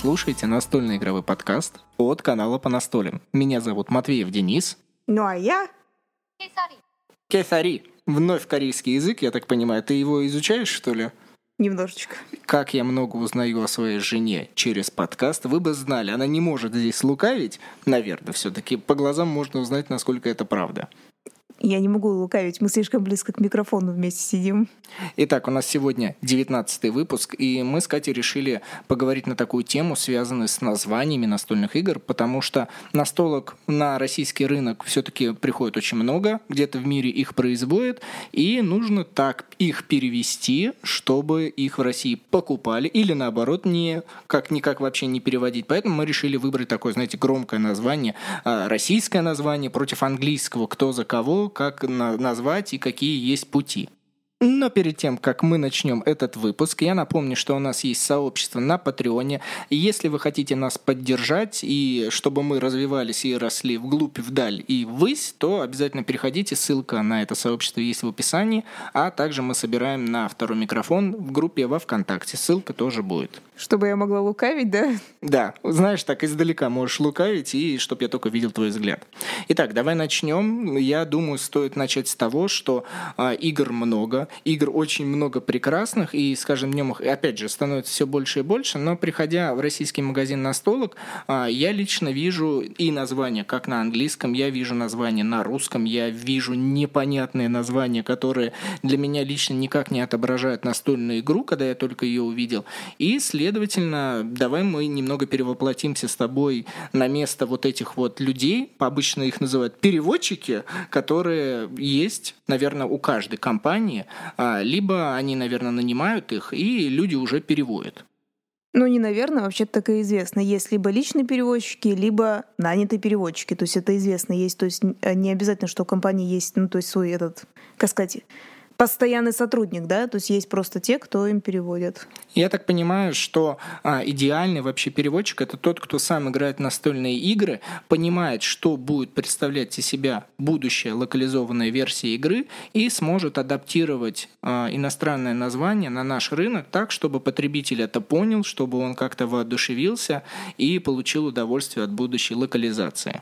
Слушаете настольный игровой подкаст от канала по настолям. Меня зовут Матвеев Денис. Ну а я... Кесари. Вновь корейский язык, я так понимаю. Ты его изучаешь, что ли? Немножечко. Как я много узнаю о своей жене через подкаст, вы бы знали, она не может здесь лукавить, наверное, все-таки по глазам можно узнать, насколько это правда. Я не могу лукавить, мы слишком близко к микрофону вместе сидим. Итак, у нас сегодня 19 выпуск, и мы с Катей решили поговорить на такую тему, связанную с названиями настольных игр, потому что настолок на российский рынок все-таки приходит очень много, где-то в мире их производят, и нужно так их перевести, чтобы их в России покупали, или наоборот, не как никак вообще не переводить. Поэтому мы решили выбрать такое, знаете, громкое название, а, российское название против английского, кто за кого, как назвать и какие есть пути. Но перед тем, как мы начнем этот выпуск, я напомню, что у нас есть сообщество на Патреоне. Если вы хотите нас поддержать, и чтобы мы развивались и росли вглубь, вдаль и ввысь, то обязательно переходите. Ссылка на это сообщество есть в описании. А также мы собираем на второй микрофон в группе во ВКонтакте. Ссылка тоже будет. Чтобы я могла лукавить, да? Да, знаешь, так издалека можешь лукавить, и чтобы я только видел твой взгляд. Итак, давай начнем. Я думаю, стоит начать с того, что а, игр много, игр очень много прекрасных, и с каждым днем их, опять же, становится все больше и больше, но приходя в российский магазин настолок, а, я лично вижу и названия, как на английском, я вижу названия на русском, я вижу непонятные названия, которые для меня лично никак не отображают настольную игру, когда я только ее увидел, и след Следовательно, давай мы немного перевоплотимся с тобой на место вот этих вот людей, обычно их называют переводчики, которые есть, наверное, у каждой компании, а, либо они, наверное, нанимают их, и люди уже переводят. Ну, не наверное, вообще так и известно. Есть либо личные переводчики, либо нанятые переводчики. То есть это известно есть. То есть не обязательно, что у компании есть, ну, то есть свой этот, как сказать, постоянный сотрудник, да, то есть есть просто те, кто им переводит. Я так понимаю, что а, идеальный вообще переводчик это тот, кто сам играет настольные игры, понимает, что будет представлять из себя будущая локализованная версия игры и сможет адаптировать а, иностранное название на наш рынок так, чтобы потребитель это понял, чтобы он как-то воодушевился и получил удовольствие от будущей локализации.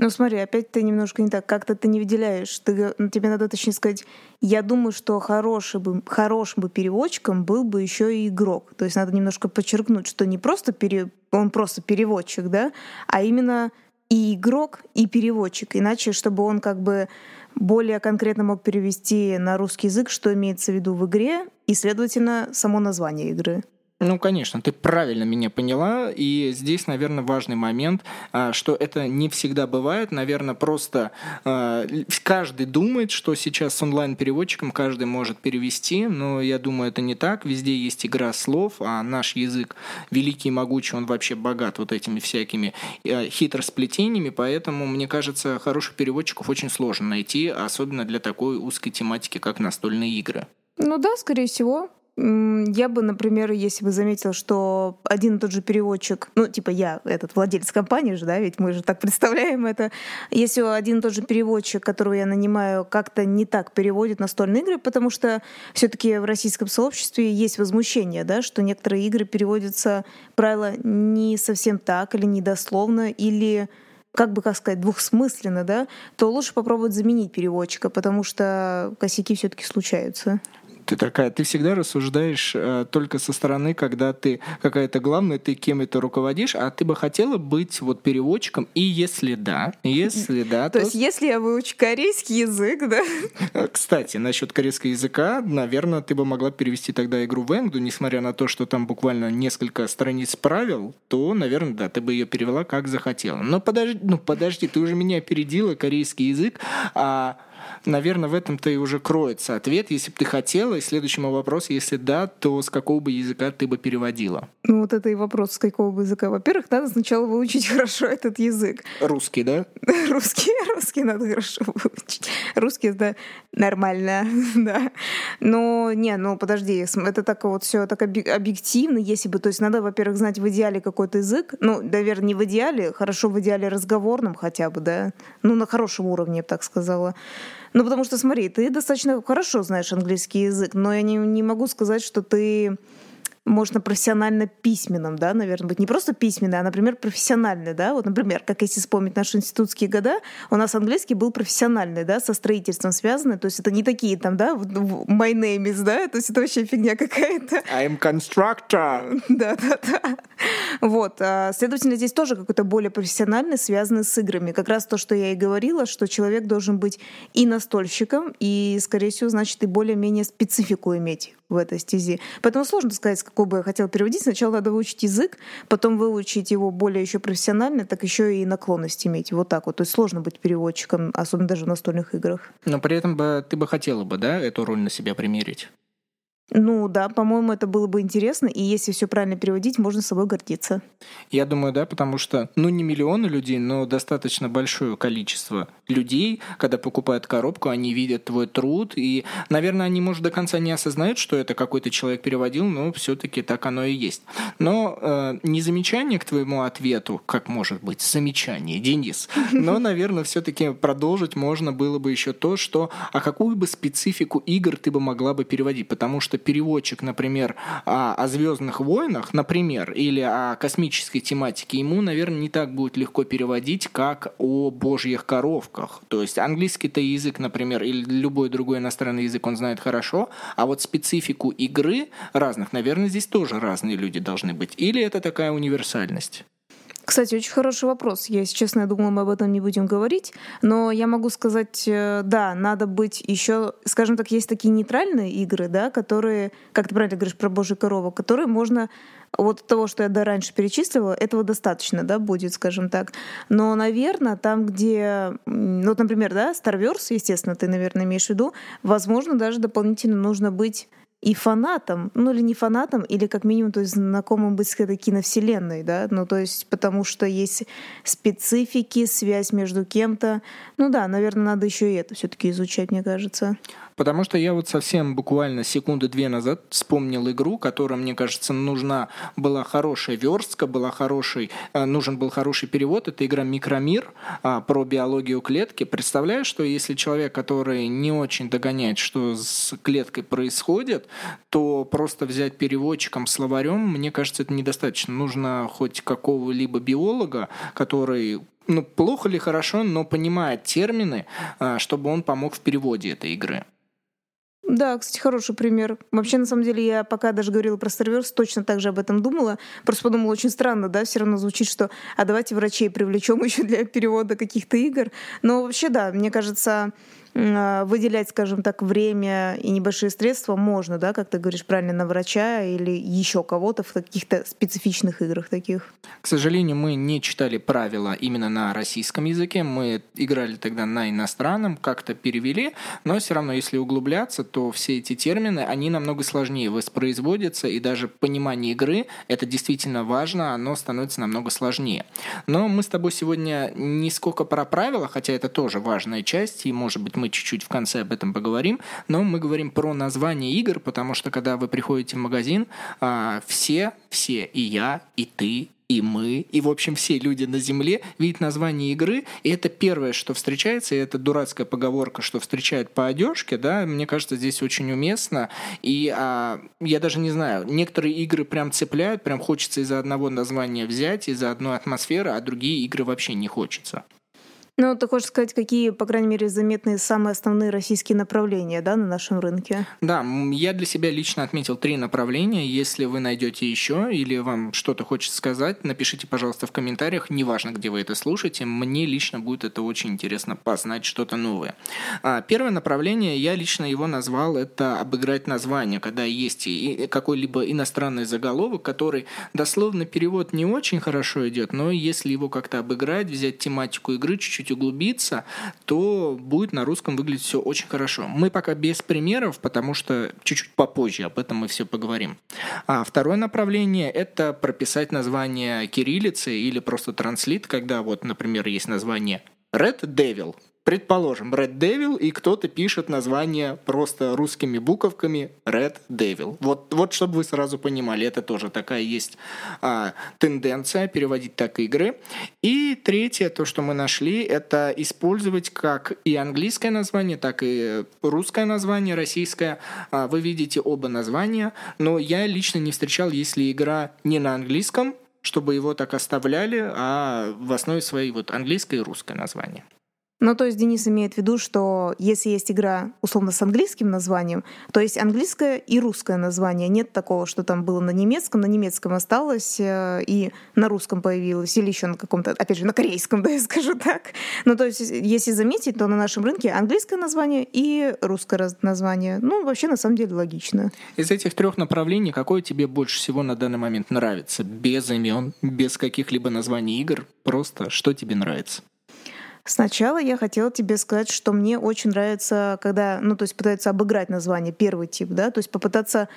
Ну смотри, опять ты немножко не так, как-то ты не выделяешь. Ты, ну, тебе надо точнее сказать, я думаю, что хороший бы, хорошим бы переводчиком был бы еще и игрок. То есть надо немножко подчеркнуть, что не просто пере, он просто переводчик, да, а именно и игрок, и переводчик. Иначе, чтобы он как бы более конкретно мог перевести на русский язык, что имеется в виду в игре, и, следовательно, само название игры. Ну, конечно, ты правильно меня поняла. И здесь, наверное, важный момент, а, что это не всегда бывает. Наверное, просто а, каждый думает, что сейчас с онлайн-переводчиком каждый может перевести, но я думаю, это не так. Везде есть игра слов, а наш язык великий и могучий, он вообще богат вот этими всякими а, хитросплетениями, поэтому, мне кажется, хороших переводчиков очень сложно найти, особенно для такой узкой тематики, как настольные игры. Ну да, скорее всего. Я бы, например, если бы заметила, что один и тот же переводчик, ну, типа я, этот владелец компании же, да, ведь мы же так представляем это, если один и тот же переводчик, которого я нанимаю, как-то не так переводит настольные игры, потому что все таки в российском сообществе есть возмущение, да, что некоторые игры переводятся, правило, не совсем так или недословно, или как бы, как сказать, двухсмысленно, да, то лучше попробовать заменить переводчика, потому что косяки все таки случаются ты такая, ты всегда рассуждаешь э, только со стороны, когда ты какая-то главная, ты кем это руководишь, а ты бы хотела быть вот переводчиком, и если да, если да, то... То есть если я выучу корейский язык, да? Э, кстати, насчет корейского языка, наверное, ты бы могла перевести тогда игру в Энгду, несмотря на то, что там буквально несколько страниц правил, то, наверное, да, ты бы ее перевела как захотела. Но подожди, ну подожди, ты уже меня опередила, корейский язык, а наверное, в этом-то и уже кроется ответ, если бы ты хотела. И следующий мой вопрос, если да, то с какого бы языка ты бы переводила? Ну вот это и вопрос, с какого бы языка. Во-первых, надо сначала выучить хорошо этот язык. Русский, да? Русский, русский надо хорошо выучить. Русский, да, нормально, да. Но не, ну подожди, это так вот все так объективно, если бы, то есть надо, во-первых, знать в идеале какой-то язык, ну, наверное, не в идеале, хорошо в идеале разговорном хотя бы, да, ну, на хорошем уровне, я бы так сказала. Ну, потому что, смотри, ты достаточно хорошо знаешь английский язык, но я не, не могу сказать, что ты можно профессионально письменным, да, наверное, быть. Не просто письменный, а, например, профессиональный, да. Вот, например, как если вспомнить наши институтские года, у нас английский был профессиональный, да, со строительством связанный. То есть это не такие там, да, my name is, да, то есть это вообще фигня какая-то. I'm constructor. Да, да, да. Вот. А, следовательно, здесь тоже какой-то более профессиональный, связанный с играми. Как раз то, что я и говорила, что человек должен быть и настольщиком, и, скорее всего, значит, и более-менее специфику иметь в этой стези. Поэтому сложно сказать, какой бы я хотела переводить. Сначала надо выучить язык, потом выучить его более еще профессионально, так еще и наклонность иметь. Вот так вот. То есть сложно быть переводчиком, особенно даже в настольных играх. Но при этом бы ты бы хотела бы, да, эту роль на себя примерить? Ну да, по-моему, это было бы интересно, и если все правильно переводить, можно собой гордиться. Я думаю, да, потому что, ну, не миллионы людей, но достаточно большое количество людей, когда покупают коробку, они видят твой труд, и, наверное, они, может, до конца не осознают, что это какой-то человек переводил, но все-таки так оно и есть. Но э, не замечание к твоему ответу, как может быть замечание, Денис, но, наверное, все-таки продолжить можно было бы еще то, что, а какую бы специфику игр ты бы могла бы переводить, потому что переводчик, например, о, о Звездных войнах, например, или о космической тематике, ему, наверное, не так будет легко переводить, как о божьих коровках. То есть английский-то язык, например, или любой другой иностранный язык он знает хорошо, а вот специфику игры разных, наверное, здесь тоже разные люди должны быть. Или это такая универсальность? Кстати, очень хороший вопрос. Я, если честно, я думала, мы об этом не будем говорить. Но я могу сказать, э, да, надо быть еще, скажем так, есть такие нейтральные игры, да, которые, как ты правильно говоришь про Божью корову, которые можно вот того, что я до раньше перечислила, этого достаточно, да, будет, скажем так. Но, наверное, там, где, ну, например, да, Starverse, естественно, ты, наверное, имеешь в виду, возможно, даже дополнительно нужно быть и фанатом, ну или не фанатом, или как минимум, то есть знакомым быть с этой киновселенной, да, ну то есть потому что есть специфики, связь между кем-то. Ну да, наверное, надо еще и это все-таки изучать, мне кажется. Потому что я вот совсем буквально секунды две назад вспомнил игру, которая, мне кажется, нужна была хорошая верстка, была хороший, э, нужен был хороший перевод. Это игра «Микромир» а, про биологию клетки. Представляю, что если человек, который не очень догоняет, что с клеткой происходит, то просто взять переводчиком, словарем, мне кажется, это недостаточно. Нужно хоть какого-либо биолога, который ну, плохо ли хорошо, но понимает термины, а, чтобы он помог в переводе этой игры. Да, кстати, хороший пример. Вообще, на самом деле, я пока даже говорила про Starverse, точно так же об этом думала. Просто подумала, очень странно, да, все равно звучит, что а давайте врачей привлечем еще для перевода каких-то игр. Но вообще, да, мне кажется, выделять, скажем так, время и небольшие средства можно, да, как ты говоришь правильно, на врача или еще кого-то в каких-то специфичных играх таких. К сожалению, мы не читали правила именно на российском языке, мы играли тогда на иностранном, как-то перевели, но все равно, если углубляться, то все эти термины, они намного сложнее воспроизводятся, и даже понимание игры, это действительно важно, оно становится намного сложнее. Но мы с тобой сегодня не сколько про правила, хотя это тоже важная часть, и, может быть, мы чуть-чуть в конце об этом поговорим, но мы говорим про название игр, потому что когда вы приходите в магазин, а, все, все, и я, и ты, и мы, и, в общем, все люди на Земле видят название игры, и это первое, что встречается, и это дурацкая поговорка, что встречают по одежке, да, мне кажется, здесь очень уместно, и а, я даже не знаю, некоторые игры прям цепляют, прям хочется из-за одного названия взять, из-за одной атмосферы, а другие игры вообще не хочется. Ну, ты хочешь сказать, какие, по крайней мере, заметные самые основные российские направления да, на нашем рынке? Да, я для себя лично отметил три направления. Если вы найдете еще или вам что-то хочется сказать, напишите, пожалуйста, в комментариях. Неважно, где вы это слушаете. Мне лично будет это очень интересно познать что-то новое. А, первое направление, я лично его назвал, это обыграть название, когда есть какой-либо иностранный заголовок, который дословно перевод не очень хорошо идет, но если его как-то обыграть, взять тематику игры чуть-чуть чуть углубиться, то будет на русском выглядеть все очень хорошо. Мы пока без примеров, потому что чуть-чуть попозже об этом мы все поговорим. А второе направление – это прописать название кириллицы или просто транслит, когда вот, например, есть название Red Devil, предположим, Red Devil, и кто-то пишет название просто русскими буковками Red Devil. Вот, вот чтобы вы сразу понимали, это тоже такая есть а, тенденция переводить так игры. И третье, то, что мы нашли, это использовать как и английское название, так и русское название, российское. А, вы видите оба названия, но я лично не встречал, если игра не на английском, чтобы его так оставляли, а в основе своей вот английское и русское название. Ну, то есть Денис имеет в виду, что если есть игра, условно, с английским названием, то есть английское и русское название. Нет такого, что там было на немецком, на немецком осталось э, и на русском появилось, или еще на каком-то, опять же, на корейском, да, я скажу так. Ну, то есть, если заметить, то на нашем рынке английское название и русское название. Ну, вообще, на самом деле, логично. Из этих трех направлений, какое тебе больше всего на данный момент нравится? Без имен, без каких-либо названий игр, просто что тебе нравится? Сначала я хотела тебе сказать, что мне очень нравится, когда, ну, то есть пытаются обыграть название, первый тип, да, то есть попытаться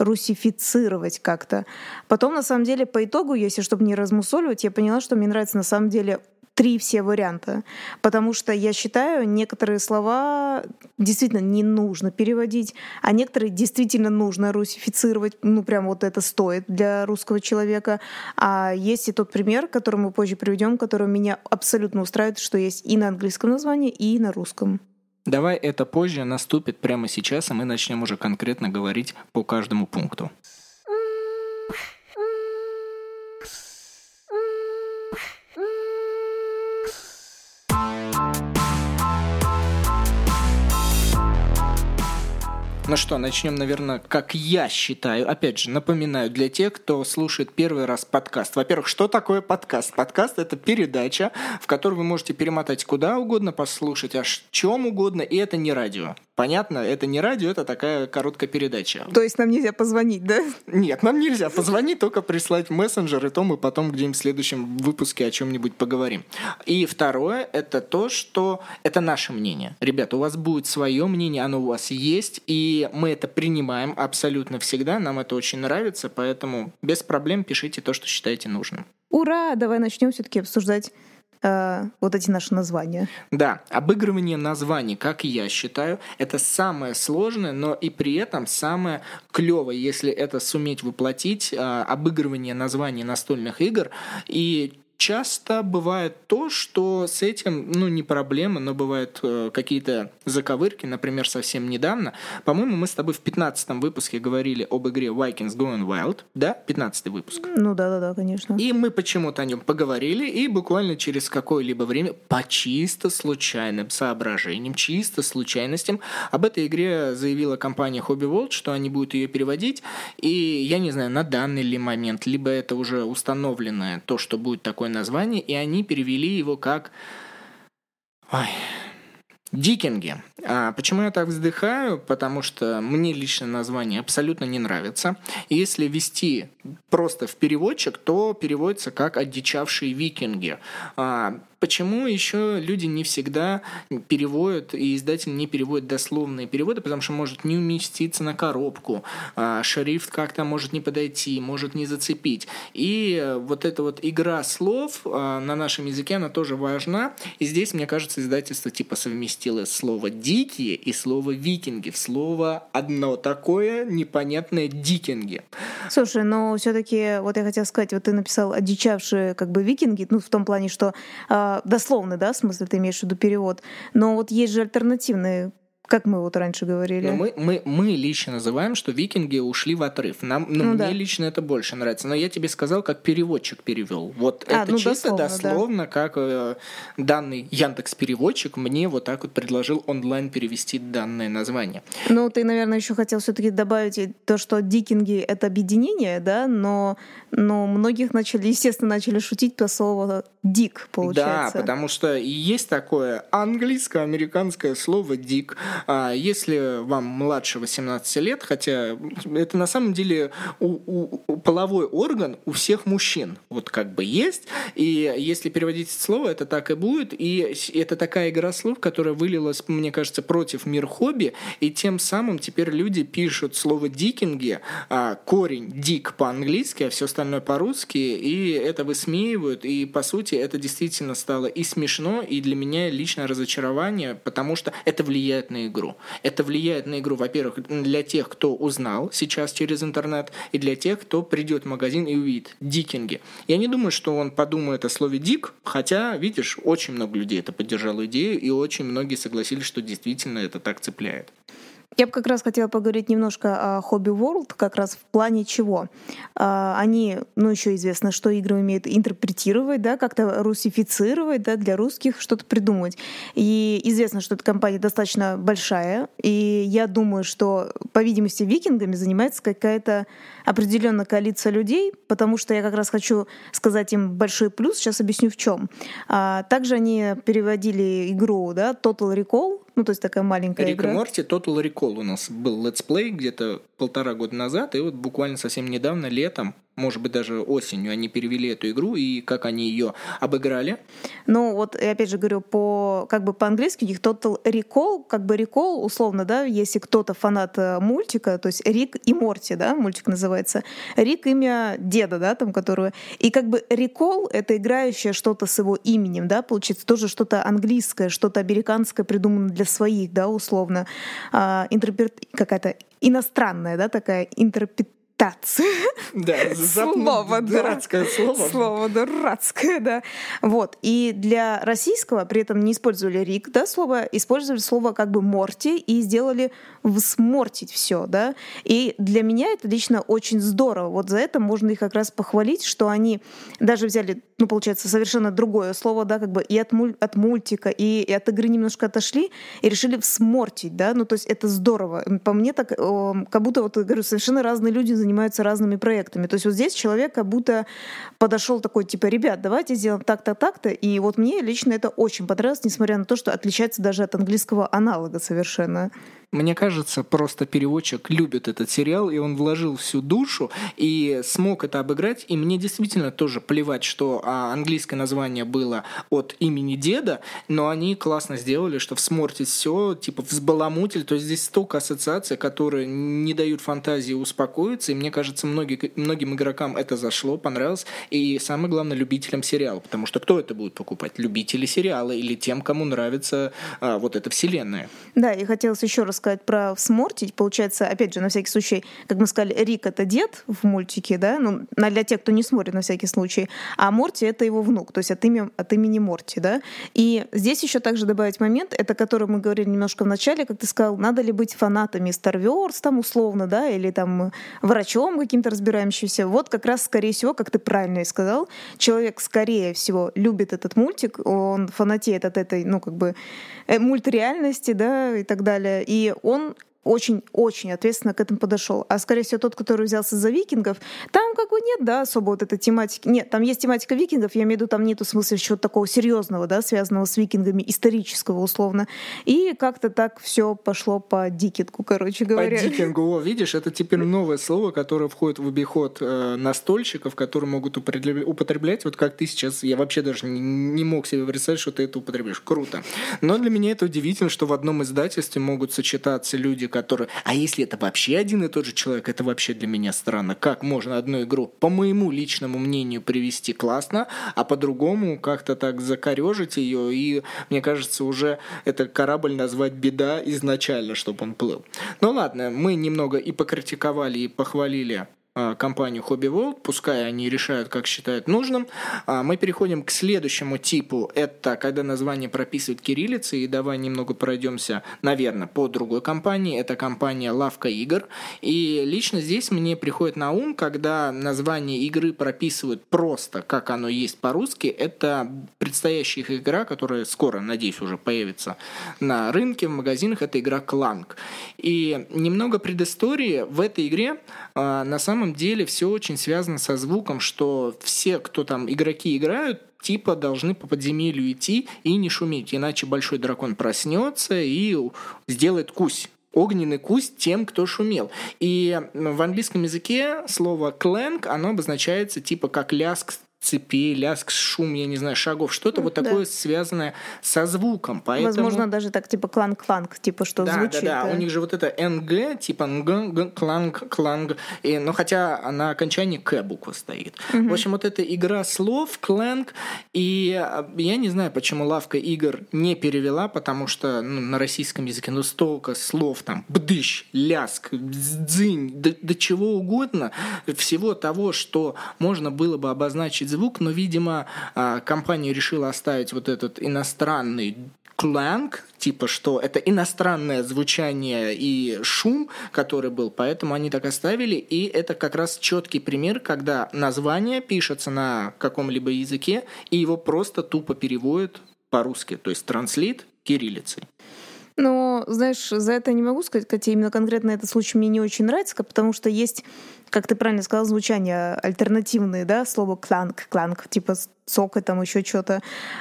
русифицировать как-то. Потом, на самом деле, по итогу, если чтобы не размусоливать, я поняла, что мне нравится на самом деле три все варианта. Потому что я считаю, некоторые слова действительно не нужно переводить, а некоторые действительно нужно русифицировать. Ну, прям вот это стоит для русского человека. А есть и тот пример, который мы позже приведем, который меня абсолютно устраивает, что есть и на английском названии, и на русском. Давай это позже наступит прямо сейчас, и мы начнем уже конкретно говорить по каждому пункту. Ну что, начнем, наверное, как я считаю. Опять же, напоминаю для тех, кто слушает первый раз подкаст. Во-первых, что такое подкаст? Подкаст — это передача, в которой вы можете перемотать куда угодно, послушать о чем угодно, и это не радио. Понятно? Это не радио, это такая короткая передача. То есть нам нельзя позвонить, да? Нет, нам нельзя позвонить, только прислать мессенджер, и то мы потом где-нибудь в следующем выпуске о чем-нибудь поговорим. И второе, это то, что это наше мнение. Ребята, у вас будет свое мнение, оно у вас есть, и мы это принимаем абсолютно всегда, нам это очень нравится, поэтому без проблем пишите то, что считаете нужным. Ура! Давай начнем все-таки обсуждать э, вот эти наши названия. Да, обыгрывание названий, как я считаю, это самое сложное, но и при этом самое клевое, если это суметь воплотить, э, обыгрывание названий настольных игр. И часто бывает то, что с этим, ну, не проблема, но бывают э, какие-то заковырки, например, совсем недавно. По-моему, мы с тобой в 15 выпуске говорили об игре Vikings Going Wild, да? 15 выпуск. Ну да-да-да, конечно. И мы почему-то о нем поговорили, и буквально через какое-либо время по чисто случайным соображениям, чисто случайностям об этой игре заявила компания Hobby World, что они будут ее переводить, и я не знаю, на данный ли момент, либо это уже установленное то, что будет такое название, и они перевели его как... Ой, Дикинги. А почему я так вздыхаю? Потому что мне лично название абсолютно не нравится. если вести просто в переводчик, то переводится как «одичавшие викинги». А, почему еще люди не всегда переводят, и издатель не переводит дословные переводы, потому что может не уместиться на коробку, а шрифт как-то может не подойти, может не зацепить. И вот эта вот игра слов а, на нашем языке, она тоже важна. И здесь, мне кажется, издательство типа совместило слово «дикие» и слово «викинги» в слово одно такое непонятное «дикинги». Слушай, но все-таки, вот я хотела сказать, вот ты написал «одичавшие как бы викинги», ну, в том плане, что э, дословный, да, смысл ты имеешь в виду перевод. Но вот есть же альтернативные как мы вот раньше говорили. Но мы, мы, мы лично называем, что викинги ушли в отрыв. Нам, ну, ну, мне да. лично это больше нравится. Но я тебе сказал, как переводчик перевел. Вот а, это ну, чисто дословно, дословно да. как э, данный Яндекс переводчик мне вот так вот предложил онлайн перевести данное название. Ну, ты, наверное, еще хотел все-таки добавить то, что дикинги это объединение, да, но, но многих начали, естественно, начали шутить по слову дик, получается. Да, потому что есть такое английско-американское слово дик. А если вам младше 18 лет, хотя это на самом деле у, у, половой орган у всех мужчин. Вот как бы есть, и если переводить это слово, это так и будет, и это такая игра слов, которая вылилась, мне кажется, против мир хобби, и тем самым теперь люди пишут слово дикинги, а, корень дик по-английски, а все остальное по-русски, и это высмеивают, и по сути это действительно стало и смешно, и для меня личное разочарование, потому что это влияет на игру. Это влияет на игру, во-первых, для тех, кто узнал сейчас через интернет, и для тех, кто придет в магазин и увидит дикинги. Я не думаю, что он подумает о слове дик, хотя, видишь, очень много людей это поддержало идею, и очень многие согласились, что действительно это так цепляет. Я бы как раз хотела поговорить немножко о Hobby World, как раз в плане чего. А, они, ну, еще известно, что игры умеют интерпретировать, да, как-то русифицировать, да, для русских что-то придумать. И известно, что эта компания достаточно большая, и я думаю, что, по видимости, викингами занимается какая-то определенная коалиция людей, потому что я как раз хочу сказать им большой плюс, сейчас объясню в чем. А, также они переводили игру, да, Total Recall, ну, то есть такая маленькая Рик игра. и Морти Total Rickall у нас был летсплей где-то полтора года назад, и вот буквально совсем недавно, летом, может быть, даже осенью они перевели эту игру и как они ее обыграли. Ну, вот я опять же говорю, по, как бы по-английски у них Total Rickall, как бы Rickall, условно, да, если кто-то фанат э, мультика, то есть Рик и Морти, да, мультик называется. Рик имя деда, да, там, которого... И как бы Rickall — это играющее что-то с его именем, да, получается тоже что-то английское, что-то американское придумано для своих, да, условно. А, интерпрет... Какая-то иностранная, да, такая интерпретация медитация. Да, слово, дурацкое слово. Слово дурацкое, да. Вот. И для российского при этом не использовали рик, да, слово, использовали слово как бы морти и сделали всмортить все, да. И для меня это лично очень здорово. Вот за это можно их как раз похвалить, что они даже взяли, ну, получается, совершенно другое слово, да, как бы и от, муль, от мультика, и, и от игры немножко отошли, и решили всмортить, да, ну, то есть это здорово. По мне так, как будто, вот, говорю, совершенно разные люди занимаются занимаются разными проектами. То есть вот здесь человек как будто подошел такой, типа, ребят, давайте сделаем так-то, так-то. И вот мне лично это очень понравилось, несмотря на то, что отличается даже от английского аналога совершенно. Мне кажется, просто переводчик любит этот сериал, и он вложил всю душу и смог это обыграть. И мне действительно тоже плевать, что а, английское название было от имени деда, но они классно сделали, что всмортить все, типа взбаламутили. То есть здесь столько ассоциаций, которые не дают фантазии успокоиться. И мне кажется, многие, многим игрокам это зашло, понравилось. И самое главное, любителям сериала. Потому что кто это будет покупать? Любители сериала или тем, кому нравится а, вот эта вселенная. Да, и хотелось еще раз сказать про смортить. Получается, опять же, на всякий случай, как мы сказали, Рик — это дед в мультике, да, ну, для тех, кто не смотрит, на всякий случай, а Морти — это его внук, то есть от, имя, от имени Морти, да. И здесь еще также добавить момент, это который мы говорили немножко в начале, как ты сказал, надо ли быть фанатами Star Wars там условно, да, или там врачом каким-то разбирающимся. Вот как раз, скорее всего, как ты правильно и сказал, человек, скорее всего, любит этот мультик, он фанатеет от этой, ну, как бы, э, мультреальности, да, и так далее. И он очень-очень ответственно к этому подошел. А скорее всего тот, который взялся за викингов, там как бы нет, да, особо вот этой тематики. Нет, там есть тематика викингов, я имею в виду, там нету смысла чего-то такого серьезного, да, связанного с викингами, исторического условно. И как-то так все пошло по дикингу, короче говоря. По дикингу, о, видишь, это теперь новое слово, которое входит в обиход э, настольщиков, которые могут употреблять, вот как ты сейчас, я вообще даже не, не мог себе представить, что ты это употребляешь. Круто. Но для меня это удивительно, что в одном издательстве могут сочетаться люди, который... А если это вообще один и тот же человек, это вообще для меня странно. Как можно одну игру, по моему личному мнению, привести классно, а по-другому как-то так закорежить ее, и мне кажется, уже этот корабль назвать беда изначально, чтобы он плыл. Ну ладно, мы немного и покритиковали, и похвалили компанию Hobby World, пускай они решают, как считают нужным. А, мы переходим к следующему типу. Это когда название прописывают кириллицей. И давай немного пройдемся, наверное, по другой компании. Это компания Лавка игр. И лично здесь мне приходит на ум, когда название игры прописывают просто, как оно есть по-русски. Это предстоящая их игра, которая скоро, надеюсь, уже появится на рынке, в магазинах. Это игра Кланг. И немного предыстории. В этой игре а, на самом самом деле все очень связано со звуком, что все, кто там игроки играют, типа должны по подземелью идти и не шуметь, иначе большой дракон проснется и сделает кусь огненный кусь тем, кто шумел. И в английском языке слово clank, оно обозначается типа как ляск цепей, ляск, шум, я не знаю, шагов, что-то вот да. такое связанное со звуком. Поэтому... Возможно, даже так, типа кланг-кланг, типа что да, звучит. Да, да, да, у них же вот это НГ, типа НГ, кланг, кланг, и, но хотя на окончании К буква стоит. Угу. В общем, вот эта игра слов, кланг, и а, я не знаю, почему лавка игр не перевела, потому что ну, на российском языке ну столько слов там бдыщ, ляск, дзынь, до, до чего угодно, всего того, что можно было бы обозначить звук, но, видимо, а, компания решила оставить вот этот иностранный кланг, типа что это иностранное звучание и шум, который был, поэтому они так оставили, и это как раз четкий пример, когда название пишется на каком-либо языке, и его просто тупо переводят по-русски, то есть транслит кириллицей. Но, знаешь, за это не могу сказать, Катя, именно конкретно этот случай мне не очень нравится, потому что есть, как ты правильно сказал, звучания альтернативные, да, слово кланг, кланг, типа сока, там еще что-то.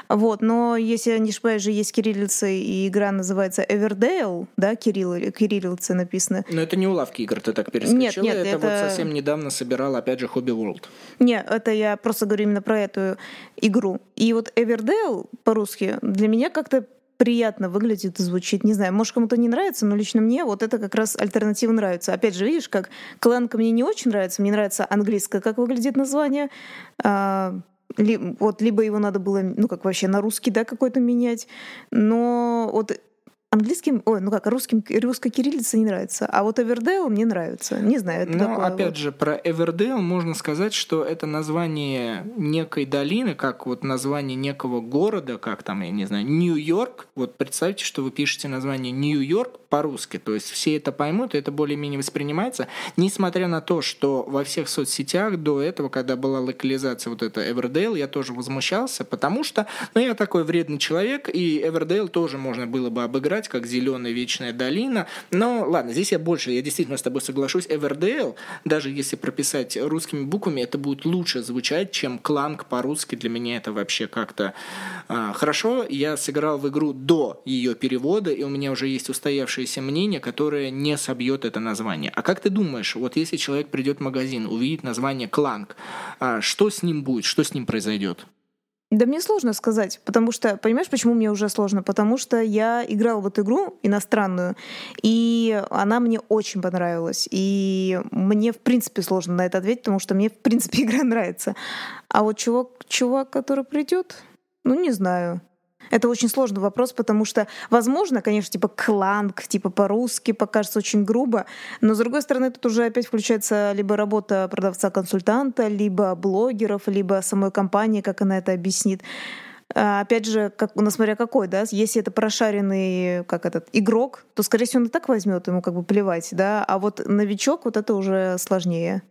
Вот, но если я не ошибаюсь, же есть кириллица, и игра называется Everdale, да, кирилл, кириллицы написано. Но это не у лавки игр, ты так перескочила. Нет, нет, это, это вот совсем недавно собирал, опять же, Hobby World. Нет, это я просто говорю именно про эту игру. И вот Everdale по-русски для меня как-то приятно выглядит и звучит. Не знаю, может, кому-то не нравится, но лично мне вот это как раз альтернатива нравится. Опять же, видишь, как кланка мне не очень нравится, мне нравится английское, как выглядит название. А, ли, вот либо его надо было, ну как вообще на русский, да, какой-то менять. Но вот Английским, ой, ну как, русским, русской кириллица не нравится, а вот Эвердейл мне нравится. Не знаю, это Но такое опять вот. же, про Эвердейл можно сказать, что это название некой долины, как вот название некого города, как там, я не знаю, Нью-Йорк. Вот представьте, что вы пишете название Нью-Йорк по-русски, то есть все это поймут, и это более-менее воспринимается, несмотря на то, что во всех соцсетях до этого, когда была локализация вот эта Everdell, я тоже возмущался, потому что, ну, я такой вредный человек, и Everdell тоже можно было бы обыграть назвать как «Зеленая вечная долина». Но ладно, здесь я больше, я действительно с тобой соглашусь. Everdell, даже если прописать русскими буквами, это будет лучше звучать, чем Clank по-русски. Для меня это вообще как-то а, хорошо. Я сыграл в игру до ее перевода, и у меня уже есть устоявшееся мнение, которое не собьет это название. А как ты думаешь, вот если человек придет в магазин, увидит название Clank, а, что с ним будет, что с ним произойдет? Да мне сложно сказать, потому что, понимаешь, почему мне уже сложно? Потому что я играла в эту игру иностранную, и она мне очень понравилась. И мне, в принципе, сложно на это ответить, потому что мне, в принципе, игра нравится. А вот чувак, чувак который придет, ну, не знаю. Это очень сложный вопрос, потому что, возможно, конечно, типа кланг, типа по-русски покажется очень грубо, но, с другой стороны, тут уже опять включается либо работа продавца-консультанта, либо блогеров, либо самой компании, как она это объяснит. А, опять же, как, ну, смотря какой, да, если это прошаренный, как этот, игрок, то, скорее всего, он и так возьмет, ему как бы плевать, да, а вот новичок, вот это уже сложнее.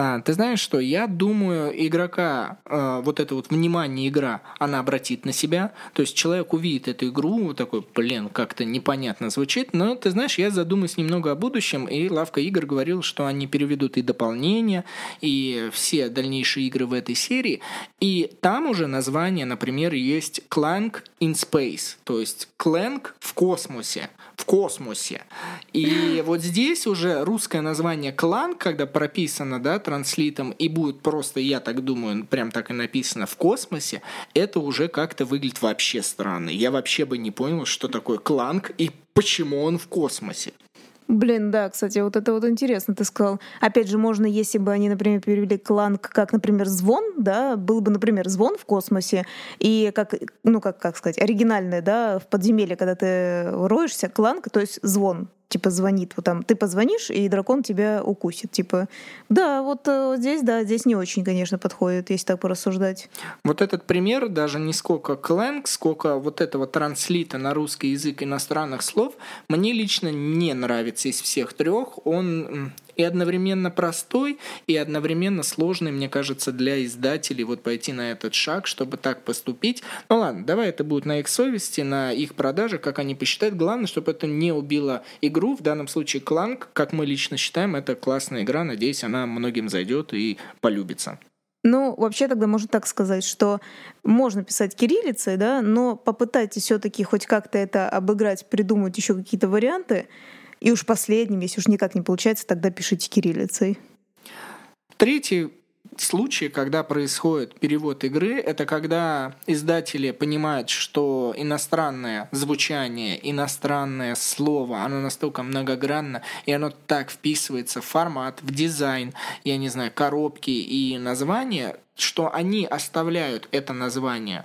А, ты знаешь что? Я думаю, игрока э, вот это вот внимание игра, она обратит на себя. То есть человек увидит эту игру, такой, блин, как-то непонятно звучит. Но ты знаешь, я задумаюсь немного о будущем, и Лавка игр говорил, что они переведут и дополнения, и все дальнейшие игры в этой серии. И там уже название, например, есть Clank in Space, то есть Clank в космосе в космосе. И вот здесь уже русское название клан, когда прописано, да, транслитом, и будет просто, я так думаю, прям так и написано в космосе, это уже как-то выглядит вообще странно. Я вообще бы не понял, что такое кланг и почему он в космосе. Блин, да, кстати, вот это вот интересно, ты сказал. Опять же, можно, если бы они, например, перевели кланг как, например, звон, да, был бы, например, звон в космосе, и как, ну, как, как сказать, оригинальное, да, в подземелье, когда ты роешься, кланг, то есть звон, типа звонит, вот там ты позвонишь, и дракон тебя укусит. Типа, да, вот э, здесь, да, здесь не очень, конечно, подходит, если так порассуждать. Вот этот пример, даже не сколько кленг, сколько вот этого транслита на русский язык иностранных слов, мне лично не нравится из всех трех. Он и одновременно простой, и одновременно сложный, мне кажется, для издателей вот пойти на этот шаг, чтобы так поступить. Ну ладно, давай это будет на их совести, на их продаже, как они посчитают. Главное, чтобы это не убило игру. В данном случае Кланк, как мы лично считаем, это классная игра. Надеюсь, она многим зайдет и полюбится. Ну, вообще тогда можно так сказать, что можно писать кириллицей, да, но попытайтесь все-таки хоть как-то это обыграть, придумать еще какие-то варианты, и уж последним, если уж никак не получается, тогда пишите кириллицей. Третий случаи, когда происходит перевод игры, это когда издатели понимают, что иностранное звучание, иностранное слово, оно настолько многогранно, и оно так вписывается в формат, в дизайн, я не знаю, коробки и названия, что они оставляют это название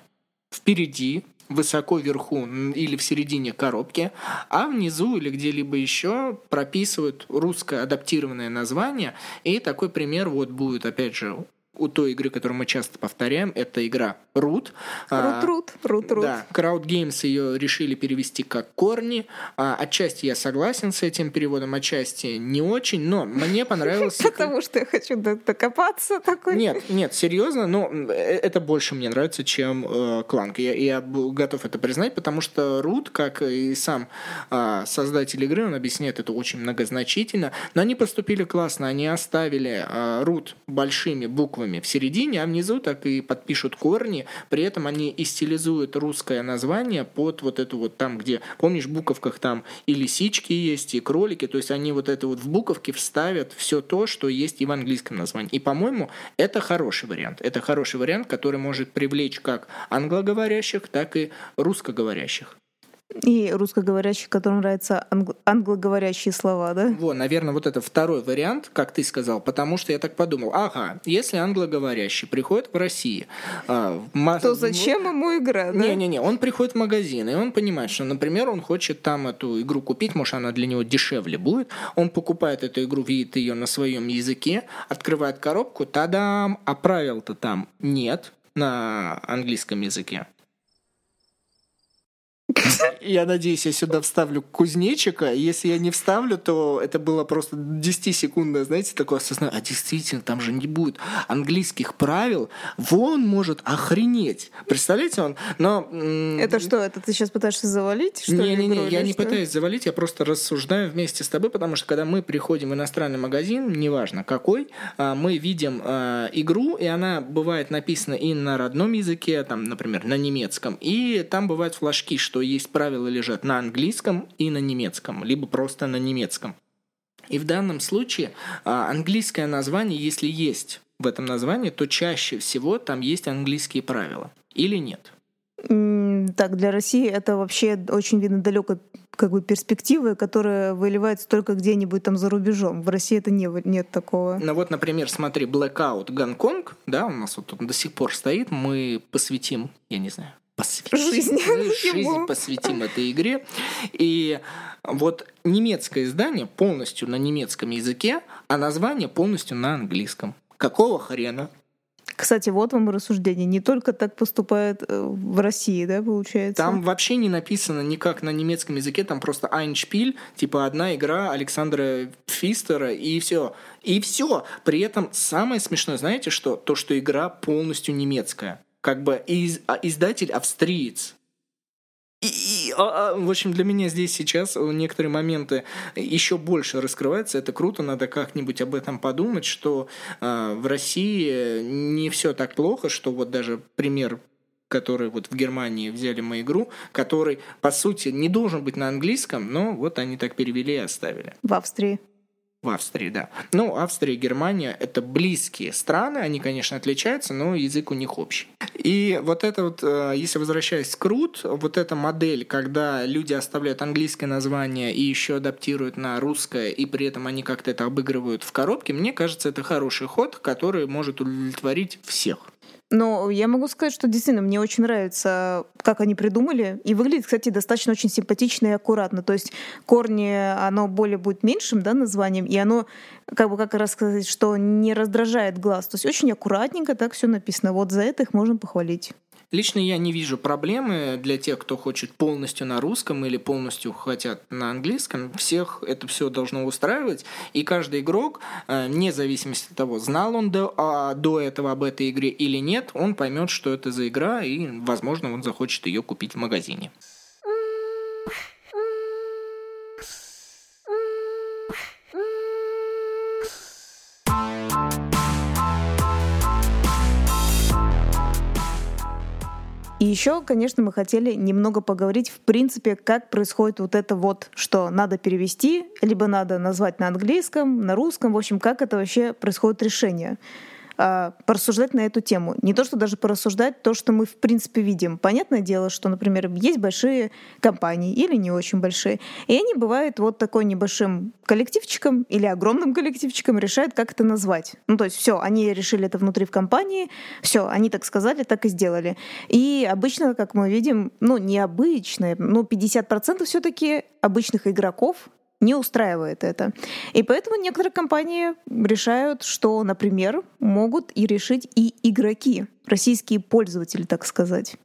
впереди, высоко вверху или в середине коробки, а внизу или где-либо еще прописывают русское адаптированное название. И такой пример вот будет, опять же, у той игры, которую мы часто повторяем, это игра Root. Root, Root, Root, Root. Да, Crowd Games ее решили перевести как корни. А, отчасти я согласен с этим переводом, отчасти не очень, но мне понравилось... Потому что я хочу докопаться такой. Нет, нет, серьезно, но э, это больше мне нравится, чем э, Кланк. Я, готов это признать, потому что Root, как и сам э, создатель игры, он объясняет это очень многозначительно, но они поступили классно, они оставили Root большими буквами буквами в середине, а внизу так и подпишут корни. При этом они и стилизуют русское название под вот эту вот там, где, помнишь, в буковках там и лисички есть, и кролики, то есть они вот это вот в буковке вставят все то, что есть и в английском названии. И, по-моему, это хороший вариант. Это хороший вариант, который может привлечь как англоговорящих, так и русскоговорящих. И русскоговорящих, которым нравятся англ- англоговорящие слова, да? Вот, наверное, вот это второй вариант, как ты сказал, потому что я так подумал, ага, если англоговорящий приходит в Россию, а, в то зачем ему игра, да? Не-не-не, он приходит в магазин, и он понимает, что, например, он хочет там эту игру купить, может, она для него дешевле будет, он покупает эту игру, видит ее на своем языке, открывает коробку, тадам, а правил-то там нет на английском языке. Я надеюсь, я сюда вставлю кузнечика. Если я не вставлю, то это было просто 10-секундное, знаете, такое осознание. А действительно, там же не будет английских правил. Вон может охренеть. Представляете, он... Но... Это что, это ты сейчас пытаешься завалить? Не-не-не, я не пытаюсь завалить, я просто рассуждаю вместе с тобой, потому что когда мы приходим в иностранный магазин, неважно какой, а, мы видим а, игру, и она бывает написана и на родном языке, там, например, на немецком, и там бывают флажки, что есть правила лежат на английском и на немецком, либо просто на немецком. И в данном случае а, английское название, если есть в этом названии, то чаще всего там есть английские правила. Или нет? Так, для России это вообще очень видно далекой как бы перспективы, которая выливается только где-нибудь там за рубежом. В России это не, нет такого. Ну вот, например, смотри, Blackout Гонконг, да, у нас вот он до сих пор стоит, мы посвятим, я не знаю, посвятим, жизнь, жизнь посвятим этой игре. И вот немецкое издание полностью на немецком языке, а название полностью на английском. Какого хрена? Кстати, вот вам рассуждение. Не только так поступает э, в России, да, получается? Там вообще не написано никак на немецком языке, там просто Айншпиль, типа одна игра Александра Фистера, и все. И все. При этом самое смешное, знаете что? То, что игра полностью немецкая как бы из, а, издатель австриец. И, и, а, а, в общем, для меня здесь сейчас некоторые моменты еще больше раскрываются. Это круто, надо как-нибудь об этом подумать, что э, в России не все так плохо, что вот даже пример который вот в Германии взяли мы игру, который, по сути, не должен быть на английском, но вот они так перевели и оставили. В Австрии. В Австрии, да. Ну, Австрия и Германия — это близкие страны, они, конечно, отличаются, но язык у них общий. И вот это вот, э, если возвращаясь к Root, вот эта модель, когда люди оставляют английское название и еще адаптируют на русское, и при этом они как-то это обыгрывают в коробке, мне кажется, это хороший ход, который может удовлетворить всех. Но я могу сказать, что действительно мне очень нравится, как они придумали. И выглядит, кстати, достаточно очень симпатично и аккуратно. То есть корни, оно более будет меньшим да, названием, и оно, как бы как раз сказать, что не раздражает глаз. То есть очень аккуратненько так все написано. Вот за это их можно похвалить. Лично я не вижу проблемы для тех, кто хочет полностью на русском или полностью хотят на английском. Всех это все должно устраивать. И каждый игрок, э, вне зависимости от того, знал он до, а, до этого об этой игре или нет, он поймет, что это за игра, и, возможно, он захочет ее купить в магазине. И еще, конечно, мы хотели немного поговорить, в принципе, как происходит вот это вот, что надо перевести, либо надо назвать на английском, на русском, в общем, как это вообще происходит решение. А, порассуждать на эту тему. Не то, что даже порассуждать то, что мы в принципе видим. Понятное дело, что, например, есть большие компании или не очень большие, и они бывают вот такой небольшим коллективчиком или огромным коллективчиком решают, как это назвать. Ну, то есть все, они решили это внутри в компании, все, они так сказали, так и сделали. И обычно, как мы видим, ну, необычно, ну, 50% все-таки обычных игроков не устраивает это. И поэтому некоторые компании решают, что, например, могут и решить и игроки, российские пользователи, так сказать.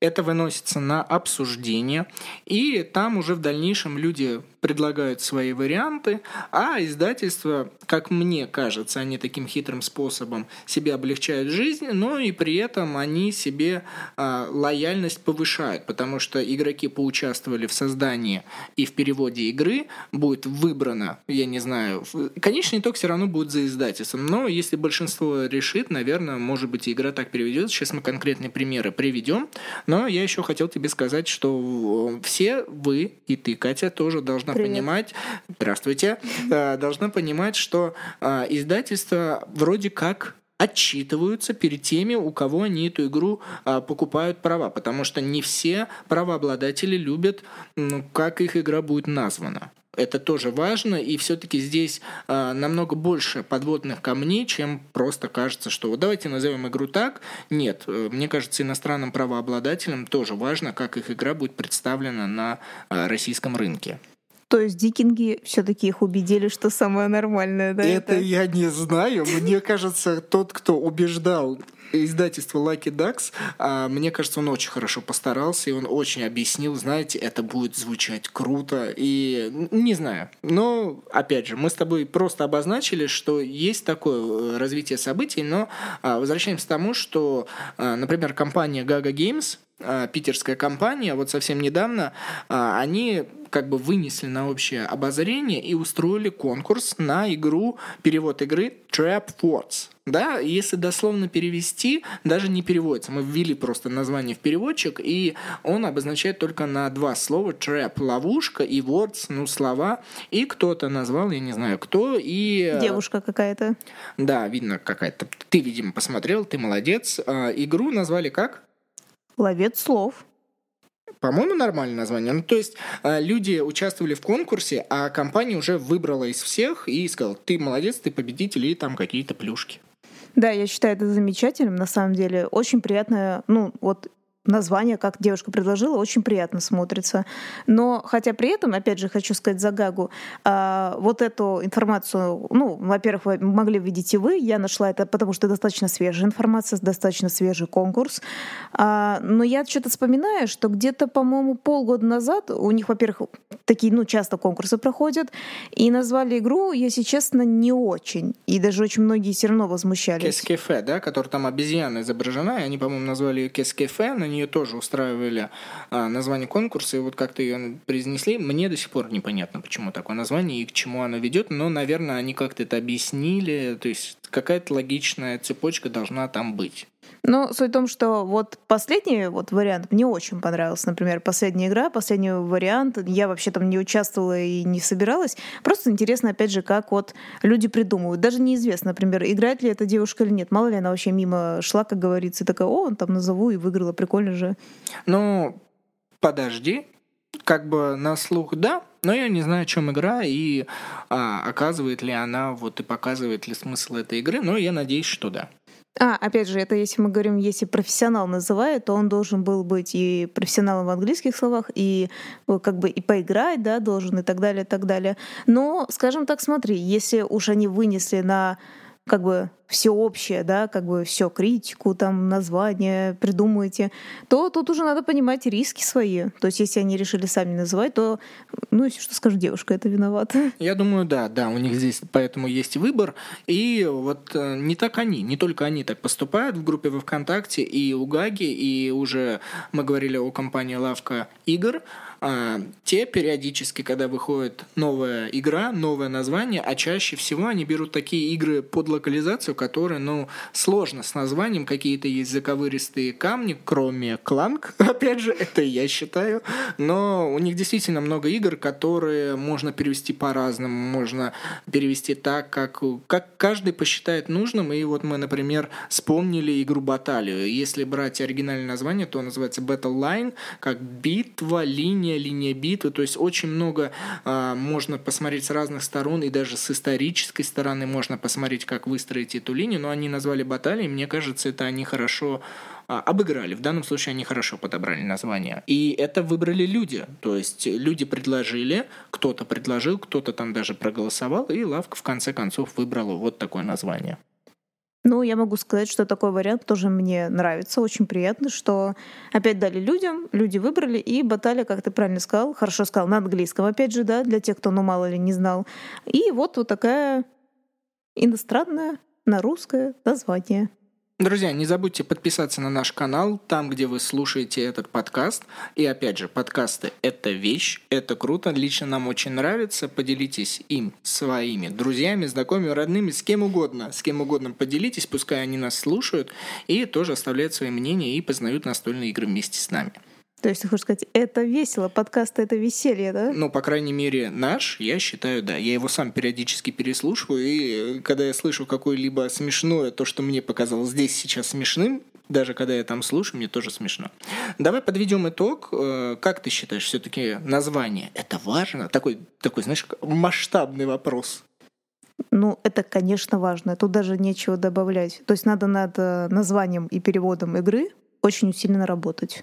Это выносится на обсуждение, и там уже в дальнейшем люди предлагают свои варианты, а издательства, как мне кажется, они таким хитрым способом себе облегчают жизнь, но и при этом они себе а, лояльность повышают, потому что игроки поучаствовали в создании и в переводе игры, будет выбрано, я не знаю, конечный итог все равно будет за издательством, но если большинство решит, наверное, может быть, игра так переведется. Сейчас мы конкретные примеры приведем, но я еще хотел тебе сказать, что все вы и ты, Катя, тоже должна Привет. понимать, здравствуйте, э, должна понимать, что э, издательства вроде как отчитываются перед теми, у кого они эту игру а, покупают права, потому что не все правообладатели любят, ну, как их игра будет названа. Это тоже важно, и все-таки здесь э, намного больше подводных камней, чем просто кажется, что вот давайте назовем игру так. Нет, э, мне кажется, иностранным правообладателям тоже важно, как их игра будет представлена на э, российском рынке. То есть дикинги все-таки их убедили, что самое нормальное, да? Это, это я не знаю. Мне кажется, тот, кто убеждал издательство Lucky Ducks, а, мне кажется, он очень хорошо постарался, и он очень объяснил, знаете, это будет звучать круто, и не знаю. Но, опять же, мы с тобой просто обозначили, что есть такое э, развитие событий, но а, возвращаемся к тому, что, а, например, компания Gaga Games, питерская компания, вот совсем недавно, они как бы вынесли на общее обозрение и устроили конкурс на игру, перевод игры Trap Words. Да, если дословно перевести, даже не переводится. Мы ввели просто название в переводчик, и он обозначает только на два слова trap – ловушка, и words – ну, слова. И кто-то назвал, я не знаю кто, и... Э, Девушка какая-то. Да, видно какая-то. Ты, видимо, посмотрел, ты молодец. А, игру назвали как? Ловец слов. По-моему, нормальное название. Ну, то есть э, люди участвовали в конкурсе, а компания уже выбрала из всех и сказала, ты молодец, ты победитель, и там какие-то плюшки. Да, я считаю это замечательным, на самом деле. Очень приятно, ну, вот название, как девушка предложила, очень приятно смотрится. Но хотя при этом, опять же, хочу сказать за Гагу, а, вот эту информацию, ну, во-первых, вы могли видеть и вы, я нашла это, потому что достаточно свежая информация, достаточно свежий конкурс. А, но я что-то вспоминаю, что где-то, по-моему, полгода назад у них, во-первых, такие, ну, часто конкурсы проходят, и назвали игру, если честно, не очень. И даже очень многие все равно возмущались. Кескефе, да, который там обезьяна изображена, и они, по-моему, назвали ее Кескефе, на нее тоже устраивали а, название конкурса, и вот как-то ее произнесли. Мне до сих пор непонятно, почему такое название и к чему оно ведет, но, наверное, они как-то это объяснили, то есть какая-то логичная цепочка должна там быть. Ну, суть в том, что вот последний вот вариант мне очень понравился. Например, последняя игра, последний вариант. Я вообще там не участвовала и не собиралась. Просто интересно, опять же, как вот люди придумывают. Даже неизвестно, например, играет ли эта девушка или нет. Мало ли она вообще мимо шла, как говорится, и такая, о, он там назову и выиграла, прикольно же. Ну, подожди, как бы на слух да, но я не знаю, о чем игра и а, оказывает ли она вот и показывает ли смысл этой игры, но я надеюсь, что да. А, опять же, это если мы говорим, если профессионал называет, то он должен был быть и профессионалом в английских словах, и э, как бы и поиграть, да, должен и так далее, и так далее. Но, скажем так, смотри, если уж они вынесли на как бы всеобщее, да, как бы все критику, там название придумываете, то тут уже надо понимать риски свои. То есть, если они решили сами называть, то, ну, если что скажешь, девушка, это виновата. Я думаю, да, да, у них здесь поэтому есть выбор. И вот э, не так они, не только они так поступают в группе во ВКонтакте и у Гаги, и уже мы говорили о компании Лавка игр, а, те периодически, когда выходит новая игра, новое название, а чаще всего они берут такие игры под локализацию, которые, ну, сложно с названием, какие-то есть заковыристые камни, кроме Кланк, опять же, это я считаю, но у них действительно много игр, которые можно перевести по-разному, можно перевести так, как, как каждый посчитает нужным, и вот мы, например, вспомнили игру Баталию. Если брать оригинальное название, то называется Battle Line, как битва, линия, линия битвы, то есть очень много а, можно посмотреть с разных сторон, и даже с исторической стороны можно посмотреть, как выстроить эту линию, но они назвали баталией, мне кажется, это они хорошо а, обыграли. В данном случае они хорошо подобрали название. И это выбрали люди. То есть люди предложили, кто-то предложил, кто-то там даже проголосовал, и лавка в конце концов выбрала вот такое название. Ну, я могу сказать, что такой вариант тоже мне нравится. Очень приятно, что опять дали людям, люди выбрали, и баталия, как ты правильно сказал, хорошо сказал, на английском, опять же, да, для тех, кто, ну, мало ли не знал. И вот вот такая иностранная на русское название. Друзья, не забудьте подписаться на наш канал, там, где вы слушаете этот подкаст. И опять же, подкасты – это вещь, это круто, лично нам очень нравится. Поделитесь им своими друзьями, знакомыми, родными, с кем угодно. С кем угодно поделитесь, пускай они нас слушают и тоже оставляют свои мнения и познают настольные игры вместе с нами. То есть ты хочешь сказать, это весело, подкаст это веселье, да? Ну, по крайней мере, наш, я считаю, да. Я его сам периодически переслушиваю, и э, когда я слышу какое-либо смешное, то, что мне показалось здесь сейчас смешным, даже когда я там слушаю, мне тоже смешно. Давай подведем итог. Э, как ты считаешь, все-таки название это важно? Такой, такой, знаешь, масштабный вопрос. Ну, это, конечно, важно. Тут даже нечего добавлять. То есть надо над э, названием и переводом игры очень усиленно работать.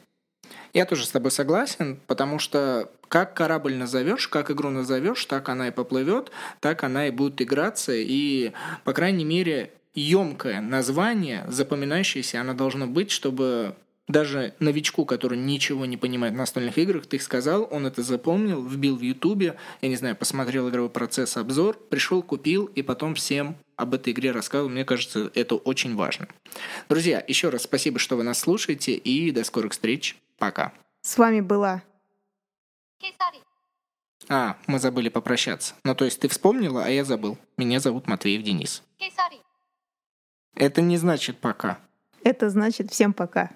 Я тоже с тобой согласен, потому что как корабль назовешь, как игру назовешь, так она и поплывет, так она и будет играться. И, по крайней мере, емкое название, запоминающееся, оно должно быть, чтобы даже новичку, который ничего не понимает в настольных играх, ты сказал, он это запомнил, вбил в Ютубе, я не знаю, посмотрел игровой процесс, обзор, пришел, купил, и потом всем об этой игре рассказывал. Мне кажется, это очень важно. Друзья, еще раз спасибо, что вы нас слушаете, и до скорых встреч. Пока. С вами была... А, мы забыли попрощаться. Ну, то есть ты вспомнила, а я забыл. Меня зовут Матвеев Денис. Это не значит пока. Это значит всем пока.